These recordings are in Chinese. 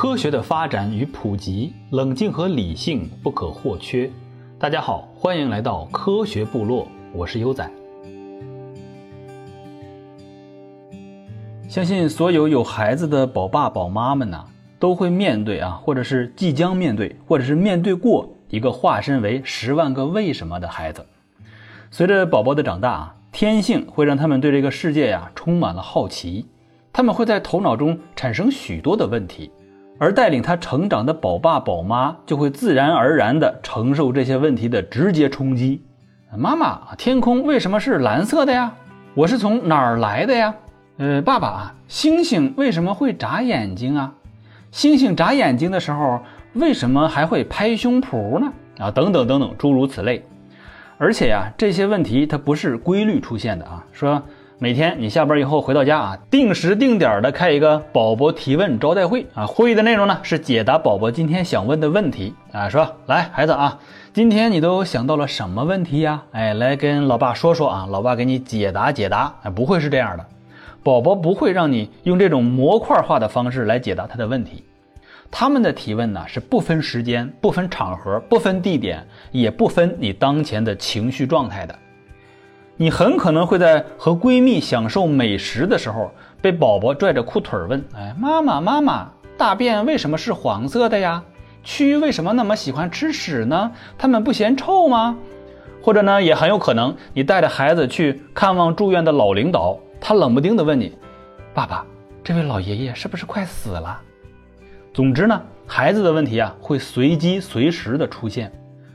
科学的发展与普及，冷静和理性不可或缺。大家好，欢迎来到科学部落，我是优仔。相信所有有孩子的宝爸宝妈们呐，都会面对啊，或者是即将面对，或者是面对过一个化身为十万个为什么的孩子。随着宝宝的长大啊，天性会让他们对这个世界呀充满了好奇，他们会在头脑中产生许多的问题。而带领他成长的宝爸宝妈就会自然而然地承受这些问题的直接冲击。妈妈，天空为什么是蓝色的呀？我是从哪儿来的呀？呃，爸爸，星星为什么会眨眼睛啊？星星眨眼睛的时候，为什么还会拍胸脯呢？啊，等等等等，诸如此类。而且呀，这些问题它不是规律出现的啊，说。每天你下班以后回到家啊，定时定点的开一个宝宝提问招待会啊。会议的内容呢是解答宝宝今天想问的问题啊。说来孩子啊，今天你都想到了什么问题呀？哎，来跟老爸说说啊，老爸给你解答解答。哎，不会是这样的，宝宝不会让你用这种模块化的方式来解答他的问题。他们的提问呢是不分时间、不分场合、不分地点，也不分你当前的情绪状态的。你很可能会在和闺蜜享受美食的时候，被宝宝拽着裤腿问：“哎，妈妈，妈妈，大便为什么是黄色的呀？蛆为什么那么喜欢吃屎呢？它们不嫌臭吗？”或者呢，也很有可能你带着孩子去看望住院的老领导，他冷不丁地问你：“爸爸，这位老爷爷是不是快死了？”总之呢，孩子的问题啊，会随机随时的出现，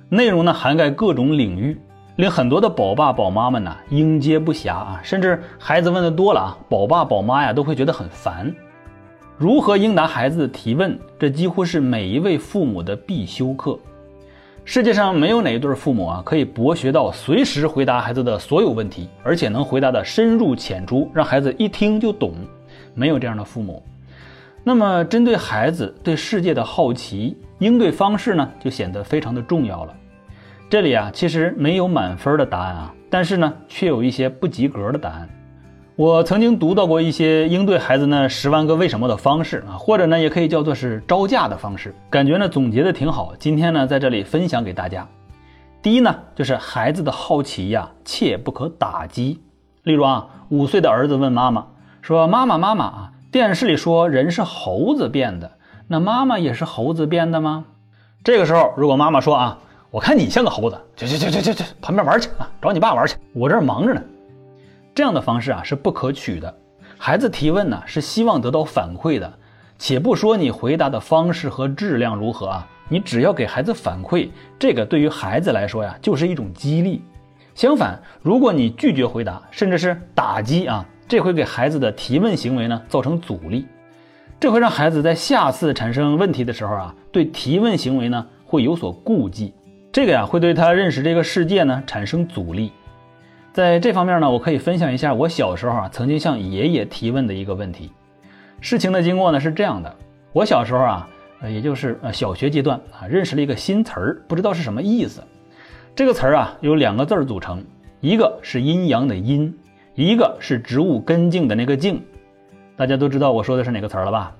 内容呢涵盖各种领域。令很多的宝爸宝妈们呢应接不暇啊，甚至孩子问的多了啊，宝爸宝妈呀都会觉得很烦。如何应答孩子的提问，这几乎是每一位父母的必修课。世界上没有哪一对父母啊可以博学到随时回答孩子的所有问题，而且能回答的深入浅出，让孩子一听就懂。没有这样的父母。那么，针对孩子对世界的好奇，应对方式呢就显得非常的重要了。这里啊，其实没有满分的答案啊，但是呢，却有一些不及格的答案。我曾经读到过一些应对孩子那十万个为什么的方式啊，或者呢，也可以叫做是招架的方式，感觉呢总结的挺好。今天呢，在这里分享给大家。第一呢，就是孩子的好奇呀，切不可打击。例如啊，五岁的儿子问妈妈说：“妈妈，妈妈啊，电视里说人是猴子变的，那妈妈也是猴子变的吗？”这个时候，如果妈妈说啊。我看你像个猴子，去去去去去去旁边玩去啊，找你爸玩去，我这儿忙着呢。这样的方式啊是不可取的。孩子提问呢是希望得到反馈的，且不说你回答的方式和质量如何啊，你只要给孩子反馈，这个对于孩子来说呀就是一种激励。相反，如果你拒绝回答，甚至是打击啊，这会给孩子的提问行为呢造成阻力，这会让孩子在下次产生问题的时候啊，对提问行为呢会有所顾忌。这个呀，会对他认识这个世界呢产生阻力。在这方面呢，我可以分享一下我小时候啊曾经向爷爷提问的一个问题。事情的经过呢是这样的：我小时候啊，呃，也就是呃小学阶段啊，认识了一个新词儿，不知道是什么意思。这个词儿啊由两个字儿组成，一个是阴阳的阴，一个是植物根茎的那个茎。大家都知道我说的是哪个词儿了吧？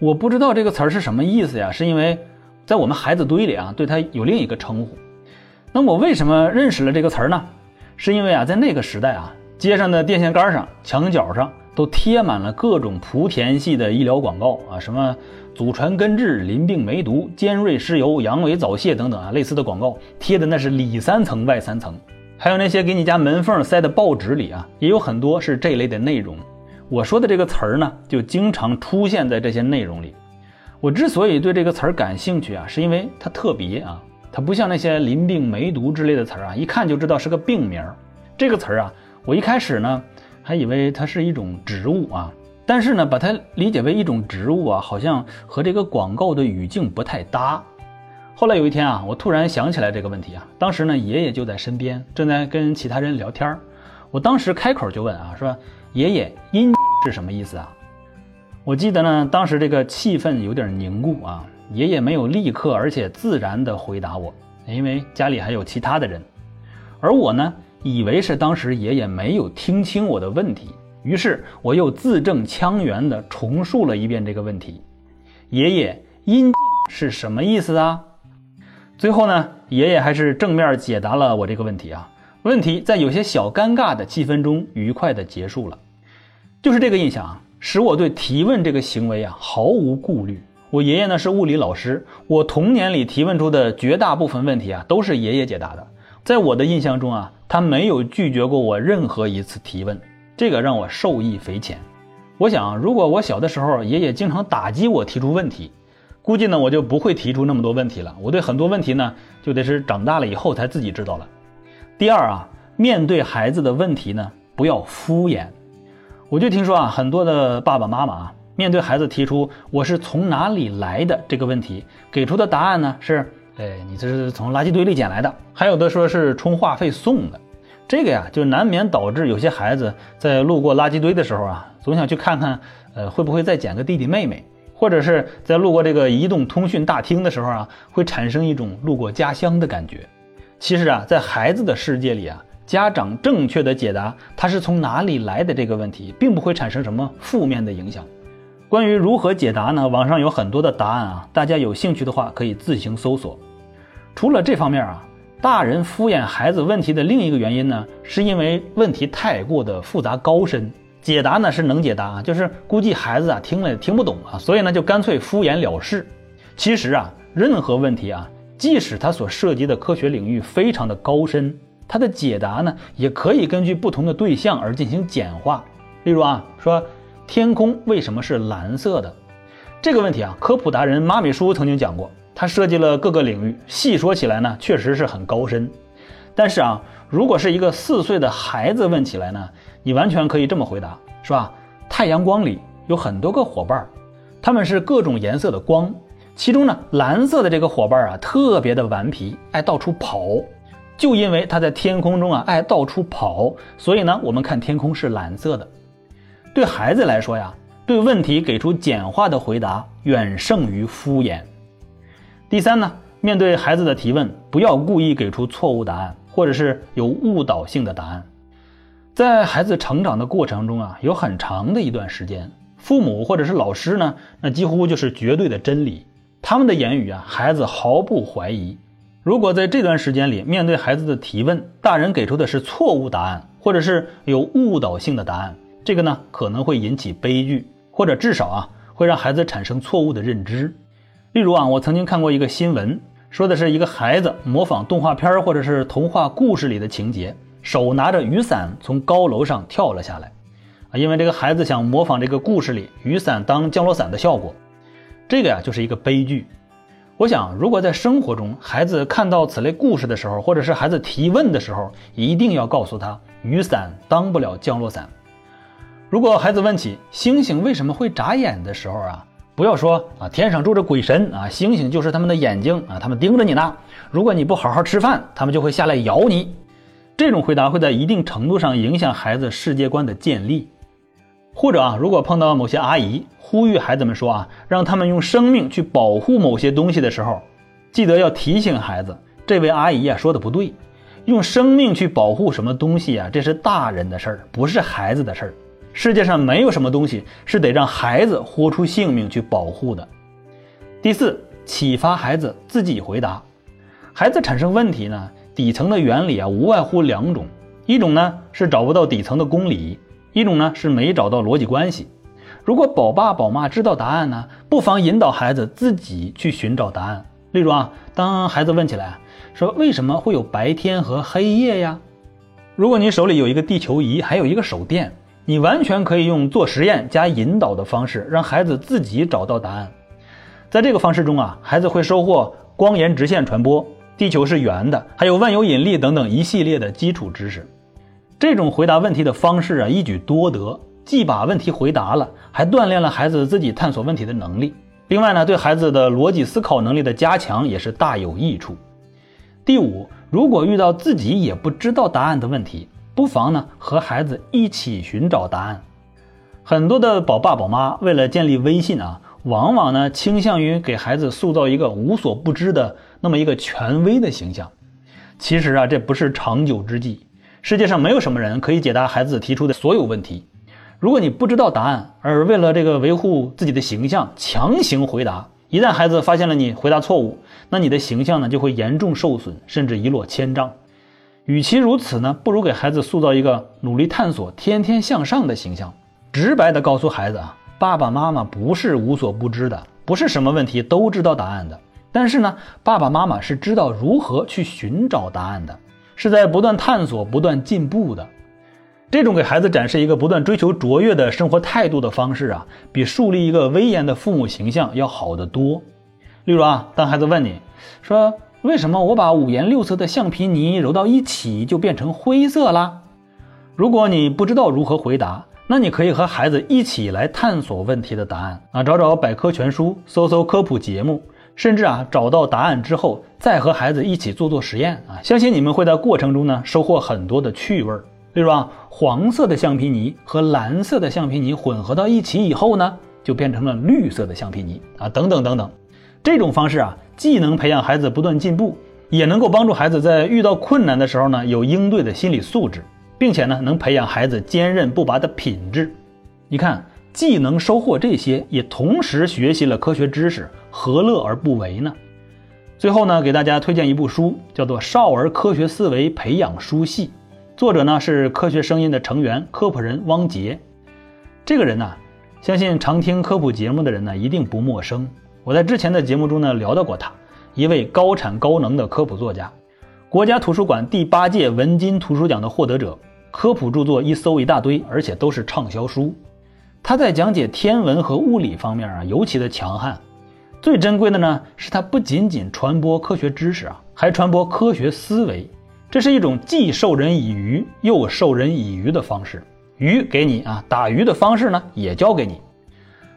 我不知道这个词儿是什么意思呀，是因为。在我们孩子堆里啊，对他有另一个称呼。那我为什么认识了这个词儿呢？是因为啊，在那个时代啊，街上的电线杆上、墙角上都贴满了各种莆田系的医疗广告啊，什么祖传根治、淋病梅毒、尖锐湿疣、阳痿早泄等等啊，类似的广告贴的那是里三层外三层。还有那些给你家门缝塞的报纸里啊，也有很多是这类的内容。我说的这个词儿呢，就经常出现在这些内容里。我之所以对这个词儿感兴趣啊，是因为它特别啊，它不像那些淋病、梅毒之类的词儿啊，一看就知道是个病名儿。这个词儿啊，我一开始呢还以为它是一种植物啊，但是呢，把它理解为一种植物啊，好像和这个广告的语境不太搭。后来有一天啊，我突然想起来这个问题啊，当时呢，爷爷就在身边，正在跟其他人聊天儿。我当时开口就问啊，说：“爷爷，阴 是什么意思啊？”我记得呢，当时这个气氛有点凝固啊，爷爷没有立刻而且自然地回答我，因为家里还有其他的人，而我呢，以为是当时爷爷没有听清我的问题，于是我又字正腔圆地重述了一遍这个问题。爷爷，阴是什么意思啊？”最后呢，爷爷还是正面解答了我这个问题啊。问题在有些小尴尬的气氛中愉快的结束了。就是这个印象啊，使我对提问这个行为啊毫无顾虑。我爷爷呢是物理老师，我童年里提问出的绝大部分问题啊都是爷爷解答的。在我的印象中啊，他没有拒绝过我任何一次提问，这个让我受益匪浅。我想，如果我小的时候爷爷经常打击我提出问题，估计呢我就不会提出那么多问题了。我对很多问题呢就得是长大了以后才自己知道了。第二啊，面对孩子的问题呢，不要敷衍。我就听说啊，很多的爸爸妈妈啊。面对孩子提出“我是从哪里来的”这个问题，给出的答案呢是：哎，你这是从垃圾堆里捡来的。还有的说是充话费送的，这个呀，就难免导致有些孩子在路过垃圾堆的时候啊，总想去看看，呃，会不会再捡个弟弟妹妹，或者是在路过这个移动通讯大厅的时候啊，会产生一种路过家乡的感觉。其实啊，在孩子的世界里啊，家长正确的解答他是从哪里来的这个问题，并不会产生什么负面的影响。关于如何解答呢？网上有很多的答案啊，大家有兴趣的话可以自行搜索。除了这方面啊，大人敷衍孩子问题的另一个原因呢，是因为问题太过的复杂高深，解答呢是能解答，就是估计孩子啊听了也听不懂啊，所以呢就干脆敷衍了事。其实啊，任何问题啊，即使它所涉及的科学领域非常的高深，它的解答呢也可以根据不同的对象而进行简化。例如啊，说。天空为什么是蓝色的？这个问题啊，科普达人马美叔曾经讲过，他涉及了各个领域，细说起来呢，确实是很高深。但是啊，如果是一个四岁的孩子问起来呢，你完全可以这么回答，是吧？太阳光里有很多个伙伴，他们是各种颜色的光，其中呢，蓝色的这个伙伴啊，特别的顽皮，爱到处跑。就因为他在天空中啊，爱到处跑，所以呢，我们看天空是蓝色的。对孩子来说呀，对问题给出简化的回答远胜于敷衍。第三呢，面对孩子的提问，不要故意给出错误答案，或者是有误导性的答案。在孩子成长的过程中啊，有很长的一段时间，父母或者是老师呢，那几乎就是绝对的真理。他们的言语啊，孩子毫不怀疑。如果在这段时间里，面对孩子的提问，大人给出的是错误答案，或者是有误导性的答案。这个呢可能会引起悲剧，或者至少啊会让孩子产生错误的认知。例如啊，我曾经看过一个新闻，说的是一个孩子模仿动画片或者是童话故事里的情节，手拿着雨伞从高楼上跳了下来。啊，因为这个孩子想模仿这个故事里雨伞当降落伞的效果，这个呀就是一个悲剧。我想，如果在生活中孩子看到此类故事的时候，或者是孩子提问的时候，一定要告诉他雨伞当不了降落伞。如果孩子问起星星为什么会眨眼的时候啊，不要说啊天上住着鬼神啊，星星就是他们的眼睛啊，他们盯着你呢。如果你不好好吃饭，他们就会下来咬你。这种回答会在一定程度上影响孩子世界观的建立。或者啊，如果碰到某些阿姨呼吁孩子们说啊，让他们用生命去保护某些东西的时候，记得要提醒孩子，这位阿姨啊说的不对，用生命去保护什么东西啊，这是大人的事儿，不是孩子的事儿。世界上没有什么东西是得让孩子豁出性命去保护的。第四，启发孩子自己回答。孩子产生问题呢，底层的原理啊，无外乎两种：一种呢是找不到底层的公理，一种呢是没找到逻辑关系。如果宝爸宝妈知道答案呢，不妨引导孩子自己去寻找答案。例如啊，当孩子问起来说为什么会有白天和黑夜呀？如果你手里有一个地球仪，还有一个手电。你完全可以用做实验加引导的方式，让孩子自己找到答案。在这个方式中啊，孩子会收获光沿直线传播、地球是圆的，还有万有引力等等一系列的基础知识。这种回答问题的方式啊，一举多得，既把问题回答了，还锻炼了孩子自己探索问题的能力。另外呢，对孩子的逻辑思考能力的加强也是大有益处。第五，如果遇到自己也不知道答案的问题，不妨呢和孩子一起寻找答案。很多的宝爸宝妈为了建立威信啊，往往呢倾向于给孩子塑造一个无所不知的那么一个权威的形象。其实啊，这不是长久之计。世界上没有什么人可以解答孩子提出的所有问题。如果你不知道答案，而为了这个维护自己的形象，强行回答，一旦孩子发现了你回答错误，那你的形象呢就会严重受损，甚至一落千丈。与其如此呢，不如给孩子塑造一个努力探索、天天向上的形象，直白的告诉孩子啊，爸爸妈妈不是无所不知的，不是什么问题都知道答案的。但是呢，爸爸妈妈是知道如何去寻找答案的，是在不断探索、不断进步的。这种给孩子展示一个不断追求卓越的生活态度的方式啊，比树立一个威严的父母形象要好得多。例如啊，当孩子问你说：“为什么我把五颜六色的橡皮泥揉到一起就变成灰色啦？”如果你不知道如何回答，那你可以和孩子一起来探索问题的答案啊，找找百科全书，搜搜科普节目，甚至啊找到答案之后再和孩子一起做做实验啊，相信你们会在过程中呢收获很多的趣味儿。例如啊，黄色的橡皮泥和蓝色的橡皮泥混合到一起以后呢，就变成了绿色的橡皮泥啊，等等等等。这种方式啊，既能培养孩子不断进步，也能够帮助孩子在遇到困难的时候呢，有应对的心理素质，并且呢，能培养孩子坚韧不拔的品质。你看，既能收获这些，也同时学习了科学知识，何乐而不为呢？最后呢，给大家推荐一部书，叫做《少儿科学思维培养书系》。作者呢是科学声音的成员科普人汪杰，这个人呢，相信常听科普节目的人呢一定不陌生。我在之前的节目中呢聊到过他，一位高产高能的科普作家，国家图书馆第八届文津图书奖的获得者，科普著作一搜一大堆，而且都是畅销书。他在讲解天文和物理方面啊尤其的强悍。最珍贵的呢是他不仅仅传播科学知识啊，还传播科学思维。这是一种既授人以鱼又授人以渔的方式，鱼给你啊，打鱼的方式呢也教给你。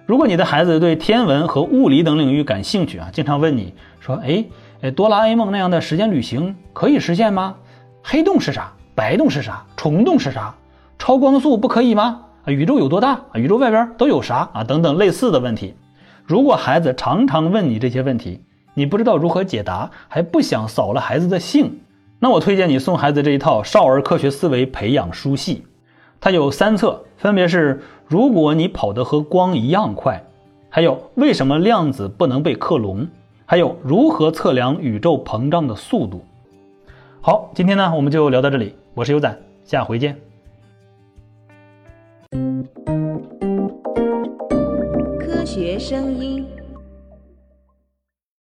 如果你的孩子对天文和物理等领域感兴趣啊，经常问你说：“哎，哎，哆啦 A 梦那样的时间旅行可以实现吗？黑洞是啥？白洞是啥？虫洞是啥？超光速不可以吗？啊，宇宙有多大？啊，宇宙外边都有啥？啊，等等类似的问题。如果孩子常常问你这些问题，你不知道如何解答，还不想扫了孩子的兴。那我推荐你送孩子这一套少儿科学思维培养书系，它有三册，分别是：如果你跑得和光一样快，还有为什么量子不能被克隆，还有如何测量宇宙膨胀的速度。好，今天呢我们就聊到这里，我是优仔，下回见。学声音。